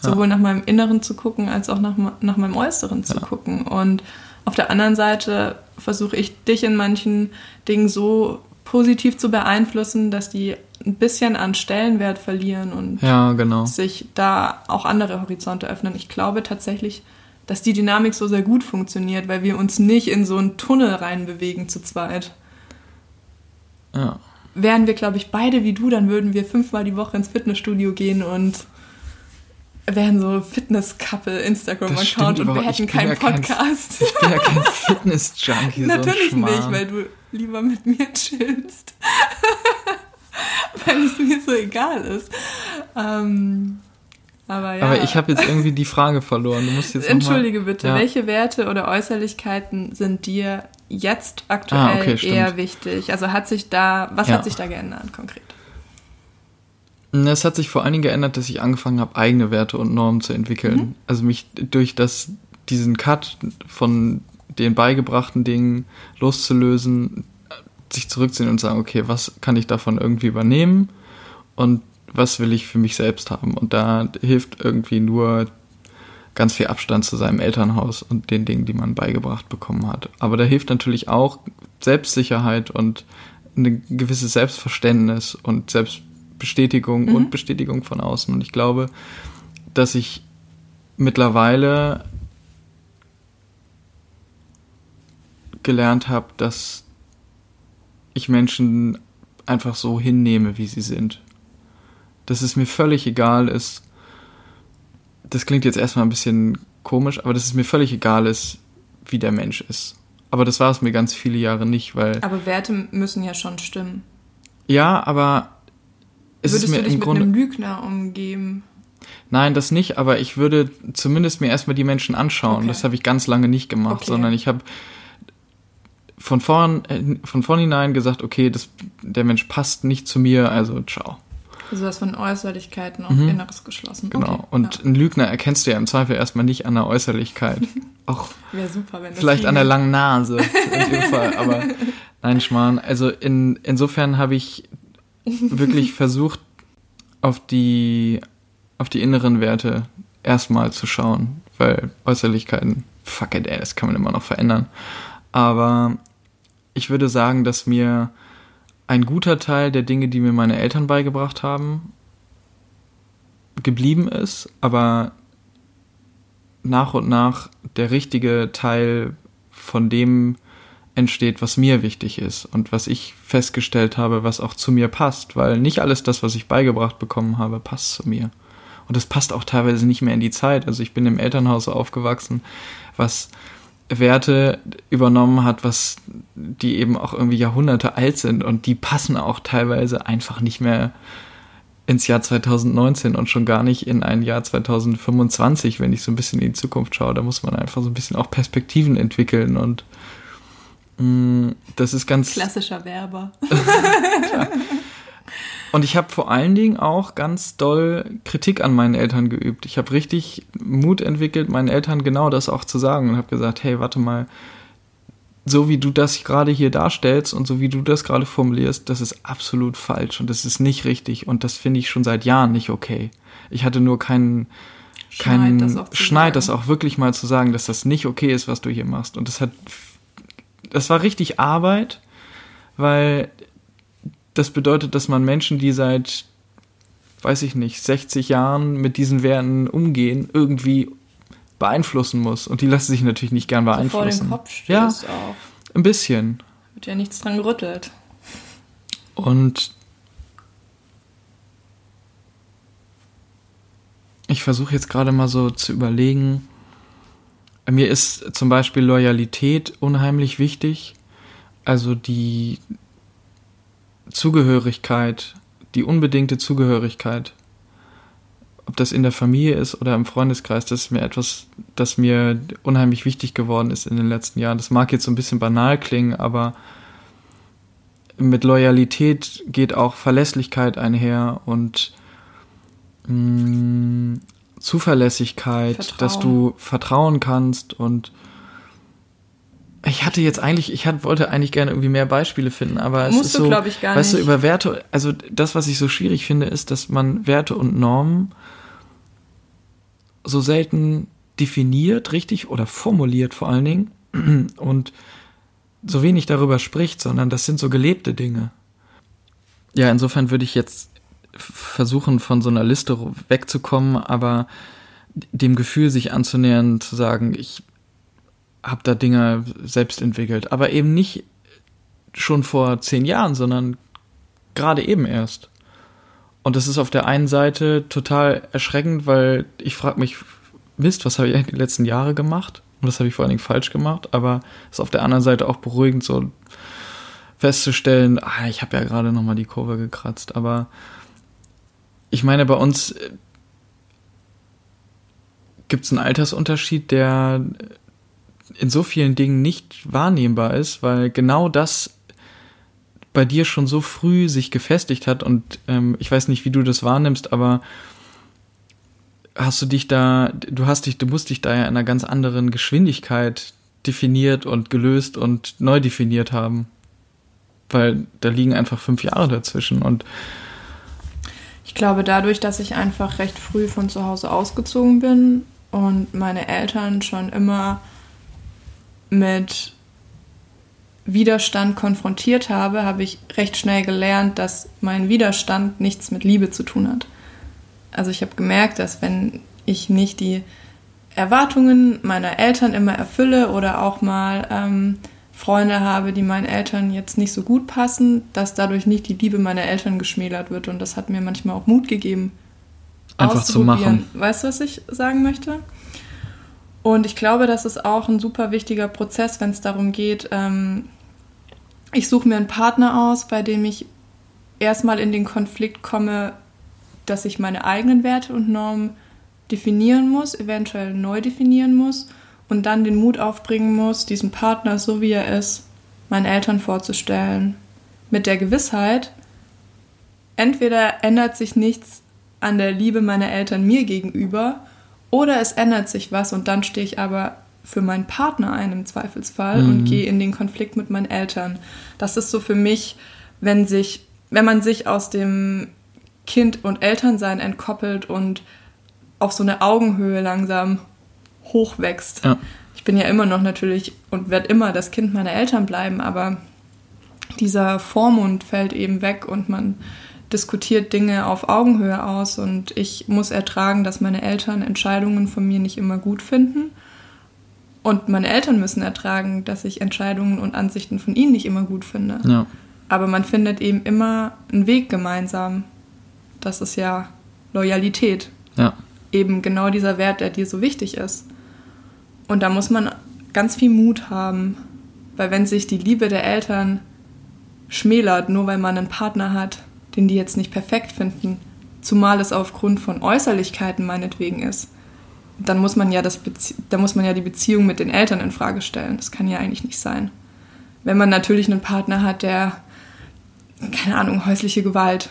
Sowohl nach meinem Inneren zu gucken, als auch nach, nach meinem Äußeren zu gucken. Und auf der anderen Seite versuche ich dich in manchen Dingen so positiv zu beeinflussen, dass die ein bisschen an Stellenwert verlieren und ja, genau. sich da auch andere Horizonte öffnen. Ich glaube tatsächlich, dass die Dynamik so sehr gut funktioniert, weil wir uns nicht in so einen Tunnel reinbewegen zu zweit. Ja. Wären wir, glaube ich, beide wie du, dann würden wir fünfmal die Woche ins Fitnessstudio gehen und wären so Fitness-Couple Instagram-Account und wir hätten keinen ja Podcast. Kein, ich bin ja kein Fitness-Junkie. Natürlich so nicht, weil du lieber mit mir chillst. weil es mir so egal ist. Ähm, aber ja. Aber ich habe jetzt irgendwie die Frage verloren. Du musst jetzt Entschuldige mal, bitte, ja. welche Werte oder Äußerlichkeiten sind dir jetzt aktuell ah, okay, eher wichtig? Also hat sich da, was ja. hat sich da geändert konkret? Es hat sich vor allen Dingen geändert, dass ich angefangen habe, eigene Werte und Normen zu entwickeln. Mhm. Also mich durch das, diesen Cut von den beigebrachten Dingen loszulösen, sich zurückziehen und sagen, okay, was kann ich davon irgendwie übernehmen und was will ich für mich selbst haben? Und da hilft irgendwie nur ganz viel Abstand zu seinem Elternhaus und den Dingen, die man beigebracht bekommen hat. Aber da hilft natürlich auch Selbstsicherheit und ein gewisses Selbstverständnis und Selbst Bestätigung mhm. und Bestätigung von außen. Und ich glaube, dass ich mittlerweile gelernt habe, dass ich Menschen einfach so hinnehme, wie sie sind. Dass es mir völlig egal ist, das klingt jetzt erstmal ein bisschen komisch, aber dass es mir völlig egal ist, wie der Mensch ist. Aber das war es mir ganz viele Jahre nicht, weil. Aber Werte müssen ja schon stimmen. Ja, aber es Würdest du dich mit Grunde, einem Lügner umgeben? Nein, das nicht, aber ich würde zumindest mir erstmal die Menschen anschauen. Okay. Das habe ich ganz lange nicht gemacht, okay. sondern ich habe von vorn äh, von vornherein gesagt, okay, das, der Mensch passt nicht zu mir, also ciao. Also das von Äußerlichkeiten auf mhm. Inneres geschlossen. Genau. Okay. Und ja. einen Lügner erkennst du ja im Zweifel erstmal nicht an der Äußerlichkeit. Auch Wäre super, wenn das Vielleicht an der langen Nase in dem Fall, aber nein, Schmarrn. Also in, insofern habe ich wirklich versucht, auf die, auf die inneren Werte erstmal zu schauen, weil Äußerlichkeiten, fuck it, ey, das kann man immer noch verändern. Aber ich würde sagen, dass mir ein guter Teil der Dinge, die mir meine Eltern beigebracht haben, geblieben ist, aber nach und nach der richtige Teil von dem entsteht, was mir wichtig ist und was ich festgestellt habe, was auch zu mir passt, weil nicht alles das, was ich beigebracht bekommen habe, passt zu mir. Und das passt auch teilweise nicht mehr in die Zeit. Also ich bin im Elternhaus aufgewachsen, was Werte übernommen hat, was die eben auch irgendwie Jahrhunderte alt sind und die passen auch teilweise einfach nicht mehr ins Jahr 2019 und schon gar nicht in ein Jahr 2025, wenn ich so ein bisschen in die Zukunft schaue. Da muss man einfach so ein bisschen auch Perspektiven entwickeln und das ist ganz. Klassischer Werber. Und ich habe vor allen Dingen auch ganz doll Kritik an meinen Eltern geübt. Ich habe richtig Mut entwickelt, meinen Eltern genau das auch zu sagen und habe gesagt, hey, warte mal, so wie du das gerade hier darstellst und so wie du das gerade formulierst, das ist absolut falsch und das ist nicht richtig und das finde ich schon seit Jahren nicht okay. Ich hatte nur keinen keinen Schneid, das, Schneid das auch wirklich mal zu sagen, dass das nicht okay ist, was du hier machst. Und das hat, das war richtig Arbeit, weil das bedeutet, dass man Menschen, die seit, weiß ich nicht, 60 Jahren mit diesen Werten umgehen, irgendwie beeinflussen muss. Und die lassen sich natürlich nicht gern beeinflussen. So vor den Kopf stößt ja, auch. Ein bisschen. Wird ja nichts dran gerüttelt. Und ich versuche jetzt gerade mal so zu überlegen. Mir ist zum Beispiel Loyalität unheimlich wichtig. Also die Zugehörigkeit, die unbedingte Zugehörigkeit ob das in der Familie ist oder im Freundeskreis, das ist mir etwas, das mir unheimlich wichtig geworden ist in den letzten Jahren. Das mag jetzt so ein bisschen banal klingen, aber mit Loyalität geht auch Verlässlichkeit einher und mm, Zuverlässigkeit, Vertrauen. dass du vertrauen kannst und ich hatte jetzt eigentlich, ich hatte, wollte eigentlich gerne irgendwie mehr Beispiele finden, aber es Musst ist so, glaube ich, gar weißt nicht. du, über Werte, also das, was ich so schwierig finde, ist, dass man Werte und Normen so selten definiert, richtig oder formuliert vor allen Dingen und so wenig darüber spricht, sondern das sind so gelebte Dinge. Ja, insofern würde ich jetzt versuchen, von so einer Liste wegzukommen, aber dem Gefühl sich anzunähern, zu sagen, ich habe da Dinge selbst entwickelt, aber eben nicht schon vor zehn Jahren, sondern gerade eben erst. Und das ist auf der einen Seite total erschreckend, weil ich frage mich, Mist, was habe ich eigentlich die letzten Jahre gemacht? Und das habe ich vor allen Dingen falsch gemacht, aber es ist auf der anderen Seite auch beruhigend, so festzustellen, ah, ich habe ja gerade nochmal die Kurve gekratzt. Aber ich meine, bei uns äh, gibt es einen Altersunterschied, der in so vielen Dingen nicht wahrnehmbar ist, weil genau das bei dir schon so früh sich gefestigt hat und ähm, ich weiß nicht, wie du das wahrnimmst, aber hast du dich da, du hast dich, du musst dich da ja in einer ganz anderen Geschwindigkeit definiert und gelöst und neu definiert haben. Weil da liegen einfach fünf Jahre dazwischen und ich glaube, dadurch, dass ich einfach recht früh von zu Hause ausgezogen bin und meine Eltern schon immer mit Widerstand konfrontiert habe, habe ich recht schnell gelernt, dass mein Widerstand nichts mit Liebe zu tun hat. Also ich habe gemerkt, dass wenn ich nicht die Erwartungen meiner Eltern immer erfülle oder auch mal ähm, Freunde habe, die meinen Eltern jetzt nicht so gut passen, dass dadurch nicht die Liebe meiner Eltern geschmälert wird. Und das hat mir manchmal auch Mut gegeben, einfach zu machen. Weißt du, was ich sagen möchte? Und ich glaube, das ist auch ein super wichtiger Prozess, wenn es darum geht, ähm, ich suche mir einen Partner aus, bei dem ich erstmal in den Konflikt komme, dass ich meine eigenen Werte und Normen definieren muss, eventuell neu definieren muss und dann den Mut aufbringen muss, diesen Partner, so wie er ist, meinen Eltern vorzustellen. Mit der Gewissheit, entweder ändert sich nichts an der Liebe meiner Eltern mir gegenüber oder es ändert sich was und dann stehe ich aber für meinen Partner ein im Zweifelsfall mhm. und gehe in den Konflikt mit meinen Eltern. Das ist so für mich, wenn sich, wenn man sich aus dem Kind und Elternsein entkoppelt und auf so eine Augenhöhe langsam hochwächst. Ja. Ich bin ja immer noch natürlich und werde immer das Kind meiner Eltern bleiben, aber dieser Vormund fällt eben weg und man diskutiert Dinge auf Augenhöhe aus und ich muss ertragen, dass meine Eltern Entscheidungen von mir nicht immer gut finden. Und meine Eltern müssen ertragen, dass ich Entscheidungen und Ansichten von ihnen nicht immer gut finde. Ja. Aber man findet eben immer einen Weg gemeinsam. Das ist ja Loyalität. Ja. Eben genau dieser Wert, der dir so wichtig ist. Und da muss man ganz viel Mut haben. Weil wenn sich die Liebe der Eltern schmälert, nur weil man einen Partner hat, den die jetzt nicht perfekt finden, zumal es aufgrund von Äußerlichkeiten meinetwegen ist, dann muss man ja das Bezie muss man ja die Beziehung mit den Eltern in Frage stellen. Das kann ja eigentlich nicht sein. Wenn man natürlich einen Partner hat, der keine Ahnung, häusliche Gewalt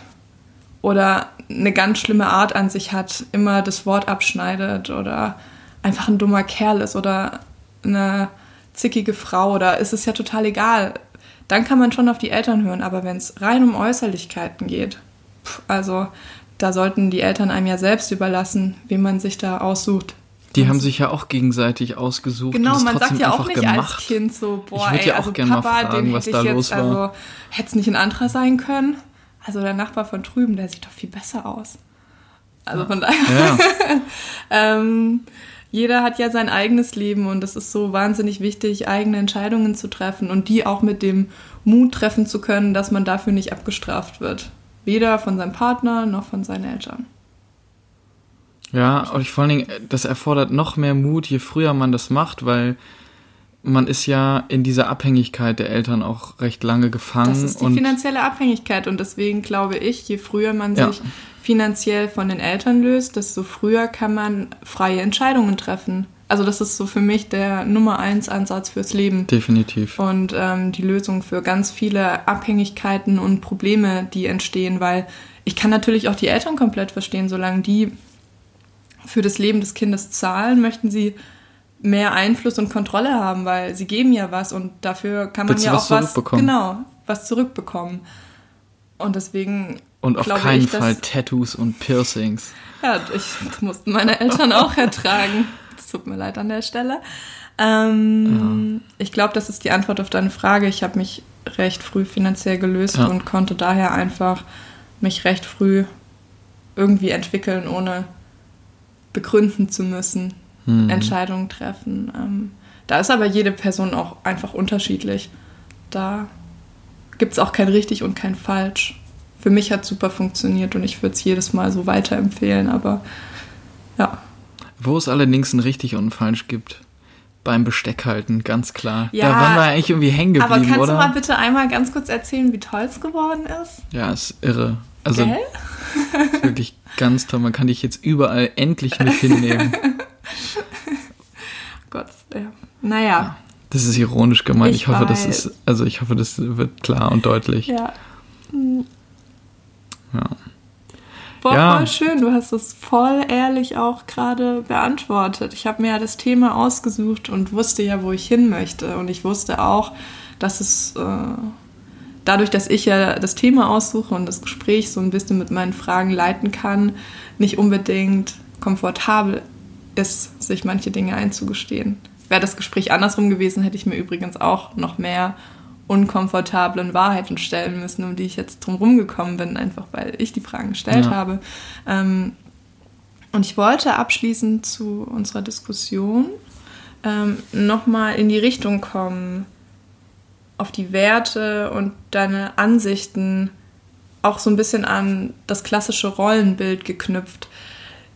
oder eine ganz schlimme Art an sich hat, immer das Wort abschneidet oder einfach ein dummer Kerl ist oder eine zickige Frau oder ist es ja total egal. Dann kann man schon auf die Eltern hören, aber wenn es rein um Äußerlichkeiten geht, pff, also da sollten die Eltern einem ja selbst überlassen, wie man sich da aussucht. Die haben sich ja auch gegenseitig ausgesucht. Genau, man sagt ja auch nicht gemacht. als Kind so, boah, Ich ey, ja auch also Papa, fragen, den was hätte da ich los jetzt, war. also hätte es nicht ein anderer sein können. Also der Nachbar von drüben, der sieht doch viel besser aus. Also von daher, Ja, ähm, jeder hat ja sein eigenes Leben und es ist so wahnsinnig wichtig, eigene Entscheidungen zu treffen und die auch mit dem Mut treffen zu können, dass man dafür nicht abgestraft wird. Weder von seinem Partner noch von seinen Eltern. ja, und ich, vor allen Dingen, das erfordert noch mehr Mut, je früher man das macht, weil man ist ja in dieser Abhängigkeit der Eltern auch recht lange gefangen. Das ist die finanzielle Abhängigkeit und deswegen glaube ich, je früher man Ja. sich finanziell von den Eltern löst, desto früher kann man freie Entscheidungen treffen. Also das ist so für mich der Nummer eins Ansatz fürs Leben definitiv. und ähm, die Lösung für ganz viele Abhängigkeiten und Probleme, die entstehen, weil ich kann natürlich auch die Eltern komplett verstehen, solange die für das Leben des Kindes zahlen, möchten sie mehr Einfluss und Kontrolle haben, weil sie geben ja was und dafür kann man Willst ja was auch was zurückbekommen? genau was zurückbekommen. Und deswegen Und auf keinen ich, Fall Tattoos und Piercings. ja, ich das mussten meine Eltern auch ertragen. Es tut mir leid an der Stelle. Ähm, Ich glaube, das ist die Antwort auf deine Frage. Ich habe mich recht früh finanziell gelöst Ja. und konnte daher einfach mich recht früh irgendwie entwickeln, ohne begründen zu müssen, Hm. Entscheidungen treffen. Ähm, da ist aber jede Person auch einfach unterschiedlich. Da gibt es auch kein richtig und kein falsch. Für mich hat super funktioniert und ich würde es jedes Mal so weiterempfehlen, aber ja. Wo es allerdings ein richtig und ein falsch gibt. Beim Besteck halten, ganz klar. Ja, da waren wir eigentlich irgendwie hängen Aber geblieben, kannst oder? du mal bitte einmal ganz kurz erzählen, wie toll es geworden ist? ja, ist irre. Also ist wirklich ganz toll. Man kann dich jetzt überall endlich mit hinnehmen. Gott, ja. Naja, Das ist ironisch gemeint. Ich, Ich hoffe, das weiß. ist, also ich hoffe, das wird klar und deutlich. ja. Ja. Boah, Ja. voll schön. Du hast es voll ehrlich auch gerade beantwortet. Ich habe mir ja das Thema ausgesucht und wusste ja, wo ich hin möchte. Und ich wusste auch, dass es äh, dadurch, dass ich ja das Thema aussuche und das Gespräch so ein bisschen mit meinen Fragen leiten kann, nicht unbedingt komfortabel ist, sich manche Dinge einzugestehen. Wäre das Gespräch andersrum gewesen, hätte ich mir übrigens auch noch mehr unkomfortablen Wahrheiten stellen müssen, um die ich jetzt drum rumgekommen bin, einfach weil ich die Fragen gestellt Ja. habe. Ähm, und ich wollte abschließend zu unserer Diskussion ähm, nochmal in die Richtung kommen, auf die Werte und deine Ansichten auch so ein bisschen an das klassische Rollenbild geknüpft.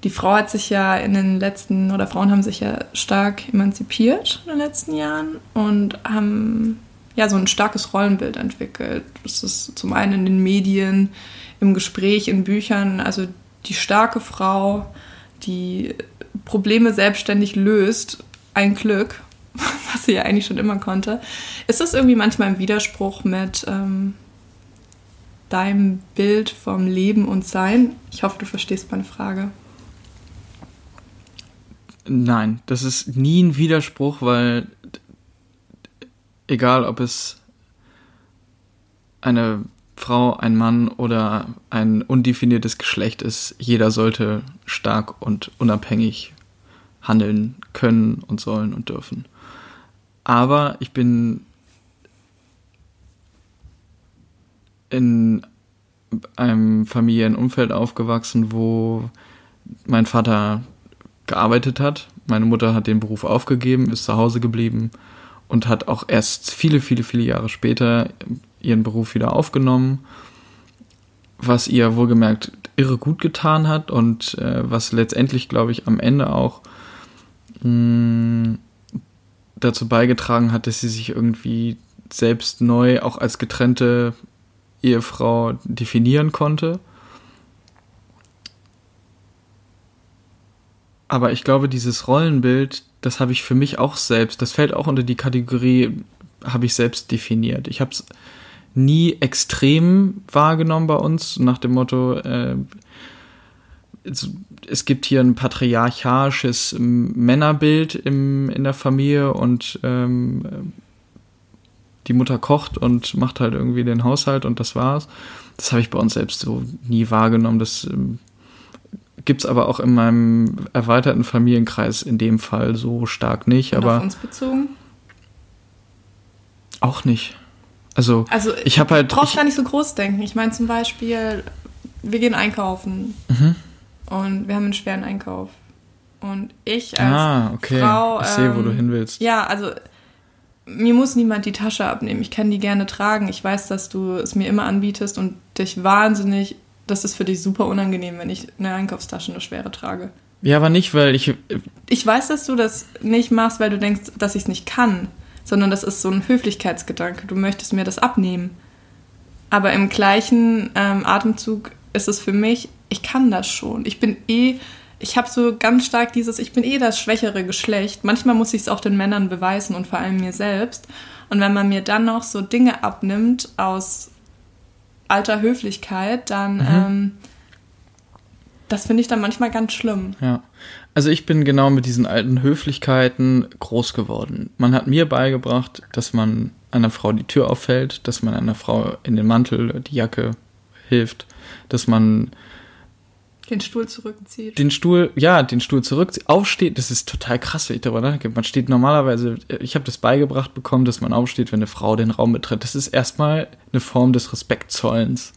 Die Frau hat sich ja in den letzten, oder Frauen haben sich ja stark emanzipiert in den letzten Jahren und haben ja so ein starkes Rollenbild entwickelt. Das ist zum einen in den Medien, im Gespräch, in Büchern, also die starke Frau, die Probleme selbstständig löst, ein Glück, was sie ja eigentlich schon immer konnte. Ist das irgendwie manchmal im Widerspruch mit ähm, deinem Bild vom Leben und Sein? Ich hoffe, du verstehst meine Frage. Nein, das ist nie ein Widerspruch, weil egal ob es eine Frau, ein Mann oder ein undefiniertes Geschlecht ist, jeder sollte stark und unabhängig handeln können und sollen und dürfen. Aber ich bin in einem Familienumfeld aufgewachsen, wo mein Vater gearbeitet hat. Meine Mutter hat den Beruf aufgegeben, ist zu Hause geblieben und hat auch erst viele, viele, viele Jahre später ihren Beruf wieder aufgenommen, was ihr wohlgemerkt irre gut getan hat und äh, was letztendlich, glaube ich, am Ende auch mh, mm, dazu beigetragen hat, dass sie sich irgendwie selbst neu auch als getrennte Ehefrau definieren konnte. Aber ich glaube, dieses Rollenbild, das habe ich für mich auch selbst, das fällt auch unter die Kategorie, habe ich selbst definiert. Ich habe es nie extrem wahrgenommen bei uns, nach dem Motto, äh, es, gibt hier ein patriarchalisches Männerbild im, in der Familie und ähm, die Mutter kocht und macht halt irgendwie den Haushalt und das war's. Das habe ich bei uns selbst so nie wahrgenommen. Das ähm, gibt es aber auch in meinem erweiterten Familienkreis in dem Fall so stark nicht. Und aber auf uns bezogen? Auch nicht. Also, also ich habe halt. Du brauchst gar nicht so groß denken. Ich meine zum Beispiel, wir gehen einkaufen mhm. und wir haben einen schweren Einkauf. Und ich als ah, okay. Frau. Ich sehe, wo du ähm, hin willst. Ja, also mir muss niemand die Tasche abnehmen. Ich kann die gerne tragen. Ich weiß, dass du es mir immer anbietest und dich wahnsinnig, das ist für dich super unangenehm, wenn ich eine Einkaufstasche, eine schwere trage. Ja, aber nicht, weil ich. Ich weiß, dass du das nicht machst, weil du denkst, dass ich es nicht kann, sondern das ist so ein Höflichkeitsgedanke. Du möchtest mir das abnehmen. Aber im gleichen ähm, Atemzug ist es für mich, ich kann das schon. Ich bin eh ich habe so ganz stark dieses, ich bin eh das schwächere Geschlecht. Manchmal muss ich es auch den Männern beweisen und vor allem mir selbst. Und wenn man mir dann noch so Dinge abnimmt aus alter Höflichkeit, dann, mhm. ähm, das finde ich dann manchmal ganz schlimm. Ja. Also ich bin genau mit diesen alten Höflichkeiten groß geworden. Man hat mir beigebracht, dass man einer Frau die Tür auffällt, dass man einer Frau in den Mantel, die Jacke hilft, dass man den Stuhl zurückzieht. Den Stuhl, ja, den Stuhl zurückzieht, aufsteht. Das ist total krass, wenn ich darüber nachdenke. Man steht normalerweise, ich habe das beigebracht bekommen, dass man aufsteht, wenn eine Frau den Raum betritt. Das ist erstmal eine Form des Respektzollens.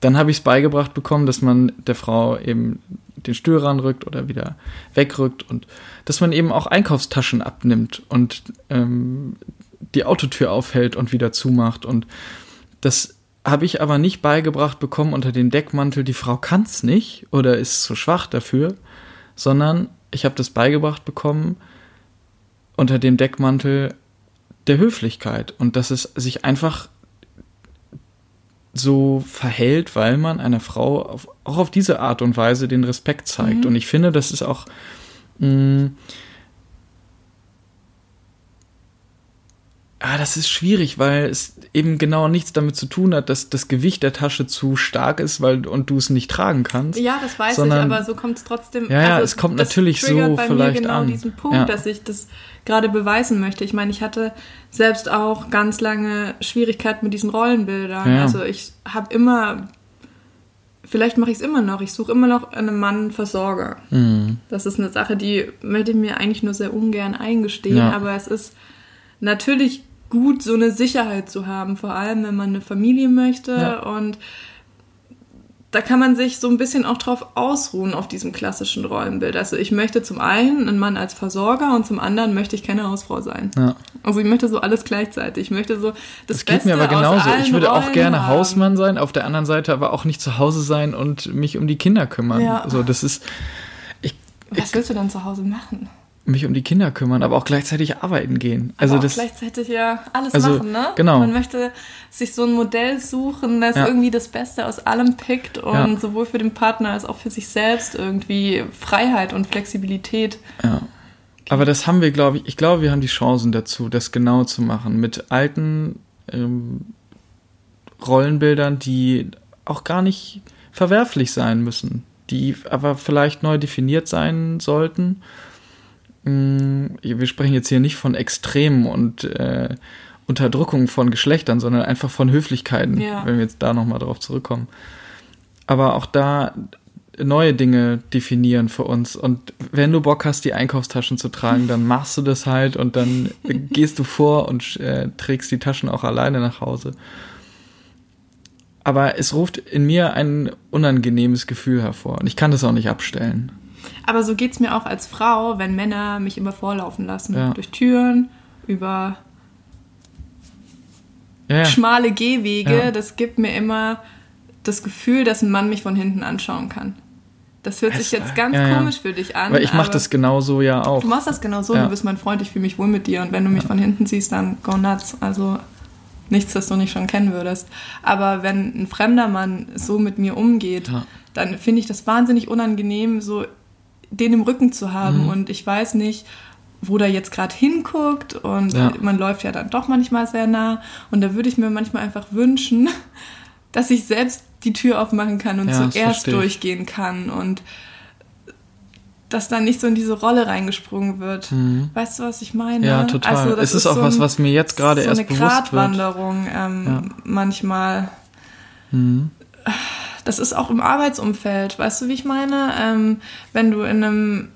Dann habe ich es beigebracht bekommen, dass man der Frau eben den Stuhl ranrückt oder wieder wegrückt und dass man eben auch Einkaufstaschen abnimmt und ähm, die Autotür aufhält und wieder zumacht und das habe ich aber nicht beigebracht bekommen unter dem Deckmantel, die Frau kann es nicht oder ist zu schwach dafür, sondern ich habe das beigebracht bekommen unter dem Deckmantel der Höflichkeit und dass es sich einfach so verhält, weil man einer Frau auf, auch auf diese Art und Weise den Respekt zeigt. Mhm. Und ich finde, das ist auch mh, Ah, das ist schwierig, weil es eben genau nichts damit zu tun hat, dass das Gewicht der Tasche zu stark ist, weil und du es nicht tragen kannst. Ja, das weiß sondern, ich, aber so kommt es trotzdem. Ja, ja, also es kommt natürlich so bei vielleicht mir genau an. diesen Punkt, ja. dass ich das gerade beweisen möchte. Ich meine, ich hatte selbst auch ganz lange Schwierigkeiten mit diesen Rollenbildern. Ja. Also ich habe immer, vielleicht mache ich es immer noch. Ich suche immer noch einen Mann Versorger. Mhm. Das ist eine Sache, die möchte ich mir eigentlich nur sehr ungern eingestehen, ja. aber es ist natürlich gut, so eine Sicherheit zu haben, vor allem wenn man eine Familie möchte ja. und da kann man sich so ein bisschen auch drauf ausruhen auf diesem klassischen Rollenbild. Also ich möchte zum einen einen Mann als Versorger und zum anderen möchte ich keine Hausfrau sein. Ja. Also ich möchte so alles gleichzeitig. Ich möchte so das, das geht Beste mir aber genauso. Ich würde Rollen auch gerne haben. Hausmann sein, auf der anderen Seite aber auch nicht zu Hause sein und mich um die Kinder kümmern. Ja. Also das ist. Ich, Was ich, willst du dann zu Hause machen? Mich um die Kinder kümmern, aber auch gleichzeitig arbeiten gehen. Also aber das gleichzeitig ja alles also, machen, ne? Genau. Man möchte sich so ein Modell suchen, das ja. irgendwie das Beste aus allem pickt und ja. sowohl für den Partner als auch für sich selbst irgendwie Freiheit und Flexibilität. Ja. Aber das haben wir, glaube ich, ich glaube, wir haben die Chancen dazu, das genau zu machen mit alten ähm, Rollenbildern, die auch gar nicht verwerflich sein müssen, die aber vielleicht neu definiert sein sollten wir sprechen jetzt hier nicht von Extremen und, äh, Unterdrückung von Geschlechtern, sondern einfach von Höflichkeiten, Ja. wenn wir jetzt da nochmal drauf zurückkommen. Aber auch da neue Dinge definieren für uns. Und wenn du Bock hast, die Einkaufstaschen zu tragen, dann machst du das halt und dann gehst du vor und äh, trägst die Taschen auch alleine nach Hause. Aber es ruft in mir ein unangenehmes Gefühl hervor und ich kann das auch nicht abstellen. Aber so geht es mir auch als Frau, wenn Männer mich immer vorlaufen lassen. Ja. Durch Türen, über Ja, schmale Gehwege. Ja. Das gibt mir immer das Gefühl, dass ein Mann mich von hinten anschauen kann. Das hört sich jetzt ganz ja, komisch für dich an. weil ich mache das genauso ja auch. Du machst das genau so, Ja. du bist mein Freund, ich fühle mich wohl mit dir und wenn du mich von hinten siehst, dann go nuts. Also nichts, das du nicht schon kennen würdest. Aber wenn ein fremder Mann so mit mir umgeht, dann finde ich das wahnsinnig unangenehm, so den im Rücken zu haben Mhm. und ich weiß nicht, wo der jetzt gerade hinguckt und Ja. man läuft ja dann doch manchmal sehr nah und da würde ich mir manchmal einfach wünschen, dass ich selbst die Tür aufmachen kann und Ja, zuerst durchgehen kann und dass dann nicht so in diese Rolle reingesprungen wird. Weißt du, was ich meine? Mhm. Ja, total. Also, das es ist, auch so was, ein- was mir jetzt gerade so erst eine bewusst wird. Gratwanderung ähm, Ja. manchmal. Mhm. Das ist auch im Arbeitsumfeld. Weißt du, wie ich meine? Ähm, wenn du in einem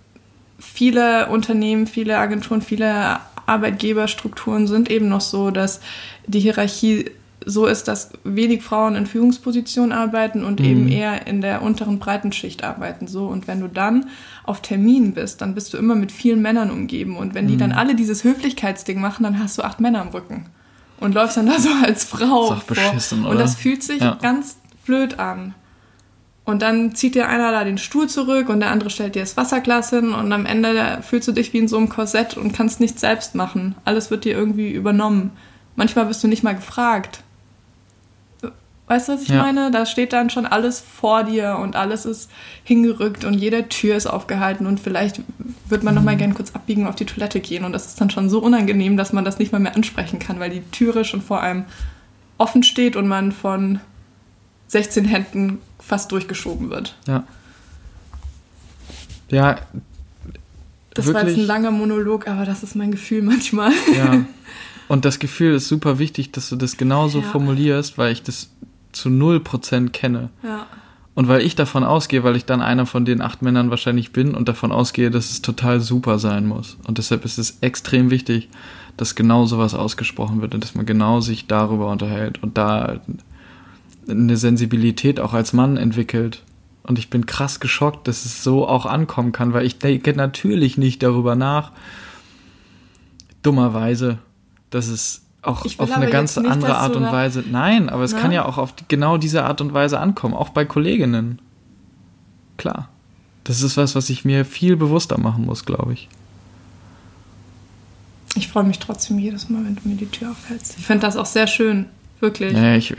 viele Unternehmen, viele Agenturen, viele Arbeitgeberstrukturen sind eben noch so, dass die Hierarchie so ist, dass wenig Frauen in Führungspositionen arbeiten und Mhm. eben eher in der unteren Breitenschicht arbeiten. So und wenn du dann auf Termin bist, dann bist du immer mit vielen Männern umgeben und wenn die Mhm. dann alle dieses Höflichkeitsding machen, dann hast du acht Männer am Rücken und läufst dann da so als Frau Ist auch beschissen, vor. oder? Und das fühlt sich Ja. ganz blöd an. Und dann zieht dir einer da den Stuhl zurück und der andere stellt dir das Wasserglas hin und am Ende fühlst du dich wie in so einem Korsett und kannst nichts selbst machen. Alles wird dir irgendwie übernommen. Manchmal wirst du nicht mal gefragt. Weißt du, was ich Ja. meine? Da steht dann schon alles vor dir und alles ist hingerückt und jede Tür ist aufgehalten und vielleicht wird man noch mal gern kurz abbiegen und auf die Toilette gehen und das ist dann schon so unangenehm, dass man das nicht mal mehr ansprechen kann, weil die Türe schon vor einem offen steht und man von 16 Händen fast durchgeschoben wird. Ja. Ja, Das war jetzt Wirklich? ein langer Monolog, aber das ist mein Gefühl manchmal. ja. Und das Gefühl ist super wichtig, dass du das genauso Ja. formulierst, weil ich das zu 0% kenne. Ja. Und weil ich davon ausgehe, weil ich dann einer von den acht Männern wahrscheinlich bin und davon ausgehe, dass es total super sein muss. Und deshalb ist es extrem wichtig, dass genau sowas ausgesprochen wird und dass man genau sich darüber unterhält und da eine Sensibilität auch als Mann entwickelt. Und ich bin krass geschockt, dass es so auch ankommen kann, weil ich denke natürlich nicht darüber nach, dummerweise, dass es auch auf eine ganz nicht, andere Art und Weise. Nein, aber es Na? kann ja auch auf genau diese Art und Weise ankommen, auch bei Kolleginnen. Klar. Das ist was, was ich mir viel bewusster machen muss, glaube ich. Ich freue mich trotzdem jedes Mal, wenn du mir die Tür aufhältst. Ich finde das auch sehr schön, wirklich. Ja, ich,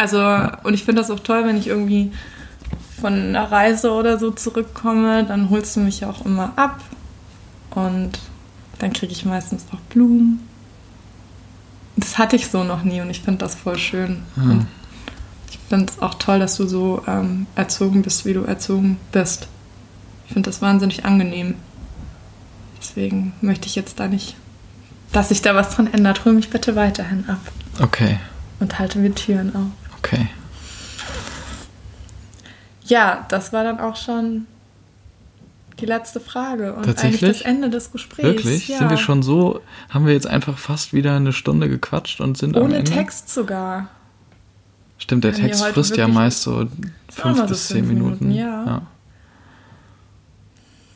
Also, und ich finde das auch toll, wenn ich irgendwie von einer Reise oder so zurückkomme, dann holst du mich ja auch immer ab und dann kriege ich meistens auch Blumen. Das hatte ich so noch nie und ich finde das voll schön. Und ich finde es auch toll, dass du so ähm, erzogen bist, wie du erzogen bist. Ich finde das wahnsinnig angenehm. Deswegen möchte ich jetzt da nicht, dass sich da was dran ändert. Hol mich bitte weiterhin ab okay, und halte mir Türen auf. Okay. Ja, das war dann auch schon die letzte Frage und Tatsächlich? eigentlich das Ende des Gesprächs. Wirklich? Ja. Sind wir schon so, haben wir jetzt einfach fast wieder eine Stunde gequatscht und sind Ohne? Text sogar. Stimmt, der haben Text frisst ja meist so fünf so bis zehn Minuten. Minuten, ja.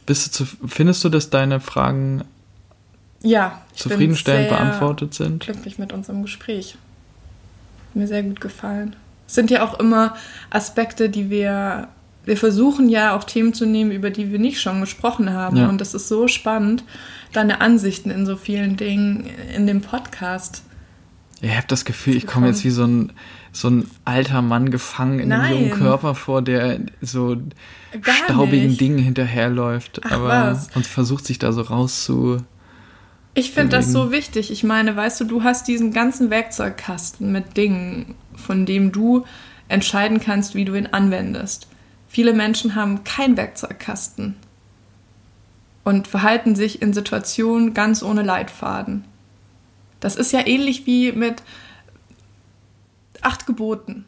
Bist du zu, findest du, dass deine Fragen Ja, ich zufriedenstellend bin sehr beantwortet sind? glücklich mit unserem Gespräch. Hat Mir sehr gut gefallen. Es sind ja auch immer Aspekte, die wir. Wir versuchen ja auch Themen zu nehmen, über die wir nicht schon gesprochen haben. Ja. Und das ist so spannend, deine Ansichten in so vielen Dingen in dem Podcast. Ja, Ich habe das Gefühl, ich komme jetzt wie so ein, so ein alter Mann gefangen in einem Nein. jungen Körper vor, der so Gar staubigen nicht. Dingen hinterherläuft Ach, aber, was. und versucht sich da so rauszu. Ich finde das so wichtig. Ich meine, weißt du, du hast diesen ganzen Werkzeugkasten mit Dingen, von dem du entscheiden kannst, wie du ihn anwendest. Viele Menschen haben keinen Werkzeugkasten und verhalten sich in Situationen ganz ohne Leitfaden. Das ist ja ähnlich wie mit acht Geboten.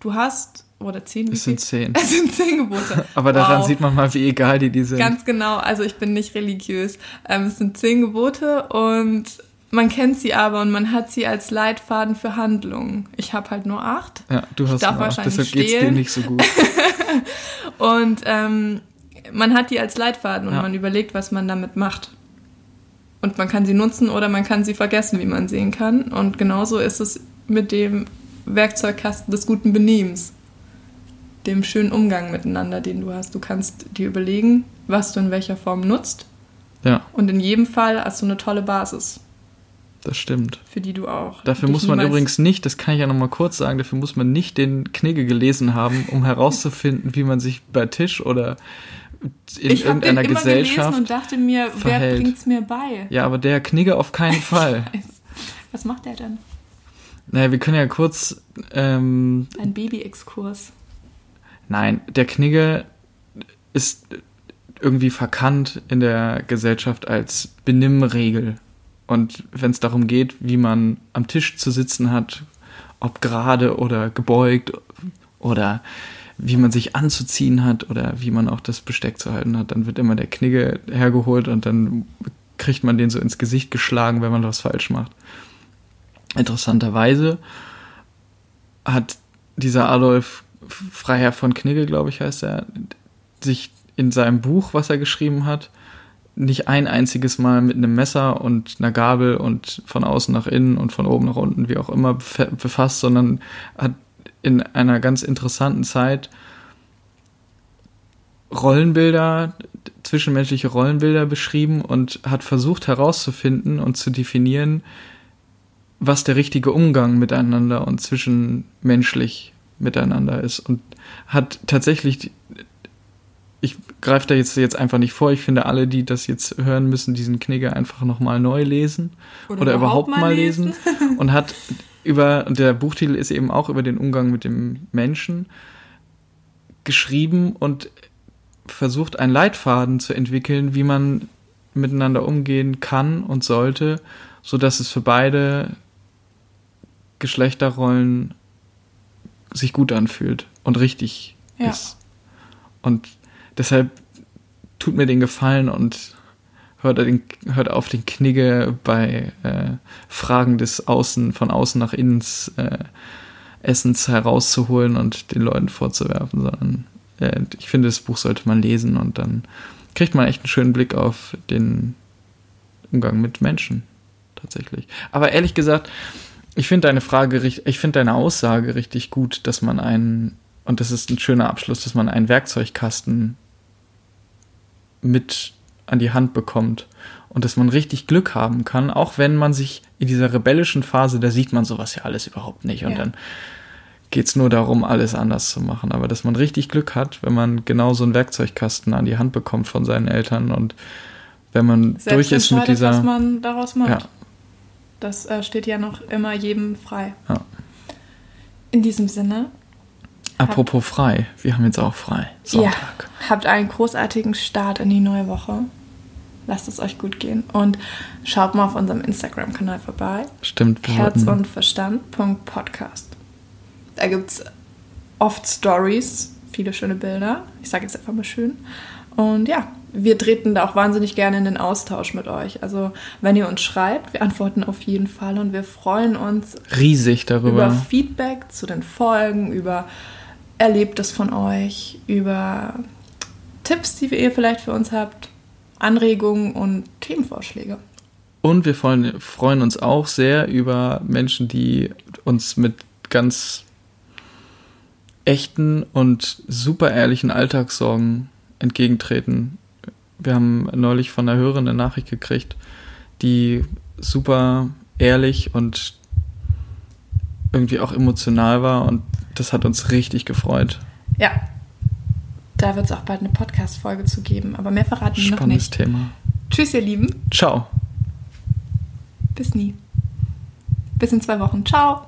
Du hast, oder zehn? Es sind zehn. Es sind zehn Gebote. Aber daran wow. sieht man mal, wie egal die die sind. Ganz genau, also ich bin nicht religiös. Ähm, es sind zehn Gebote und man kennt sie aber und man hat sie als Leitfaden für Handlungen. Ich habe halt nur acht. Ja, du hast ich darf nur acht, deshalb geht es dir nicht so gut. und ähm, man hat die als Leitfaden und ja. man überlegt, was man damit macht. Und man kann sie nutzen oder man kann sie vergessen, wie man sehen kann. Und genauso ist es mit dem Werkzeugkasten des guten Benehmens, dem schönen Umgang miteinander, den du hast. Du kannst dir überlegen, was du in welcher Form nutzt. Ja. Und in jedem Fall hast du eine tolle Basis. Das stimmt. Für die du auch. Dafür muss man übrigens nicht, das kann ich ja nochmal kurz sagen, dafür muss man nicht den Knigge gelesen haben, um herauszufinden, wie man sich bei Tisch oder in ich irgendeiner den immer Gesellschaft. und dachte mir, verhält. wer bringt's mir bei? Ja, aber der Knigge auf keinen Fall. Was macht der denn? Naja, wir können ja kurz. Ähm, Ein Baby-Exkurs. Nein, der Knigge ist irgendwie verkannt in der Gesellschaft als Benimmregel. Und wenn es darum geht, wie man am Tisch zu sitzen hat, ob gerade oder gebeugt oder wie man sich anzuziehen hat oder wie man auch das Besteck zu halten hat, dann wird immer der Knigge hergeholt und dann kriegt man den so ins Gesicht geschlagen, wenn man was falsch macht. Interessanterweise hat dieser Adolf Freiherr von Knigge, glaube ich, heißt er, sich in seinem Buch, was er geschrieben hat, nicht ein einziges Mal mit einem Messer und einer Gabel und von außen nach innen und von oben nach unten, wie auch immer, befasst, sondern hat in einer ganz interessanten Zeit Rollenbilder, zwischenmenschliche Rollenbilder beschrieben und hat versucht herauszufinden und zu definieren, was der richtige Umgang miteinander und zwischenmenschlich miteinander ist und hat tatsächlich ich greife da jetzt, jetzt einfach nicht vor. Ich finde, alle, die das jetzt hören, müssen diesen Knigge einfach nochmal neu lesen oder, oder überhaupt, überhaupt, mal lesen. lesen. und hat über, und der Buchtitel ist eben auch über den Umgang mit dem Menschen geschrieben und versucht, einen Leitfaden zu entwickeln, wie man miteinander umgehen kann und sollte, so dass es für beide Geschlechterrollen sich gut anfühlt und richtig ja. ist. Und deshalb tut mir den Gefallen und hört, den, hört auf den Knigge bei äh, Fragen des Außen, von außen nach Innens äh, Essens herauszuholen und den Leuten vorzuwerfen, sondern äh, ich finde, das Buch sollte man lesen und dann kriegt man echt einen schönen Blick auf den Umgang mit Menschen tatsächlich. Aber ehrlich gesagt, ich finde deine Frage, ich finde deine Aussage richtig gut, dass man einen, und das ist ein schöner Abschluss, dass man einen Werkzeugkasten mit an die Hand bekommt und dass man richtig Glück haben kann, auch wenn man sich in dieser rebellischen Phase, da sieht man sowas ja alles überhaupt nicht und ja. dann geht es nur darum, alles anders zu machen. Aber dass man richtig Glück hat, wenn man genau so einen Werkzeugkasten an die Hand bekommt von seinen Eltern und wenn man Selbst durch ist mit dieser. was man daraus macht. Ja. Das äh, steht ja noch immer jedem frei. Ja. In diesem Sinne Apropos frei, wir haben jetzt auch frei. Sonntag. Ja, habt einen großartigen Start in die neue Woche. Lasst es euch gut gehen und schaut mal auf unserem Instagram-Kanal vorbei. Stimmt. Herz und Verstand.podcast. Da gibt es oft Stories, viele schöne Bilder. Ich sage jetzt einfach mal schön. Und ja, wir treten da auch wahnsinnig gerne in den Austausch mit euch. Also wenn ihr uns schreibt, wir antworten auf jeden Fall und wir freuen uns riesig darüber. Über Feedback zu den Folgen, über Erlebtes von euch, über Tipps, die ihr vielleicht für uns habt, Anregungen und Themenvorschläge. Und wir freuen, freuen uns auch sehr über Menschen, die uns mit ganz echten und super ehrlichen Alltagssorgen entgegentreten. Wir haben neulich von einer Hörerin eine Nachricht gekriegt, die super ehrlich und irgendwie auch emotional war und das hat uns richtig gefreut. Ja. Da wird es auch bald eine Podcast-Folge zu geben, aber mehr verraten wir noch nicht. Spannendes Thema. Tschüss, ihr Lieben. Ciao. Bis nie. Bis in zwei Wochen. Ciao.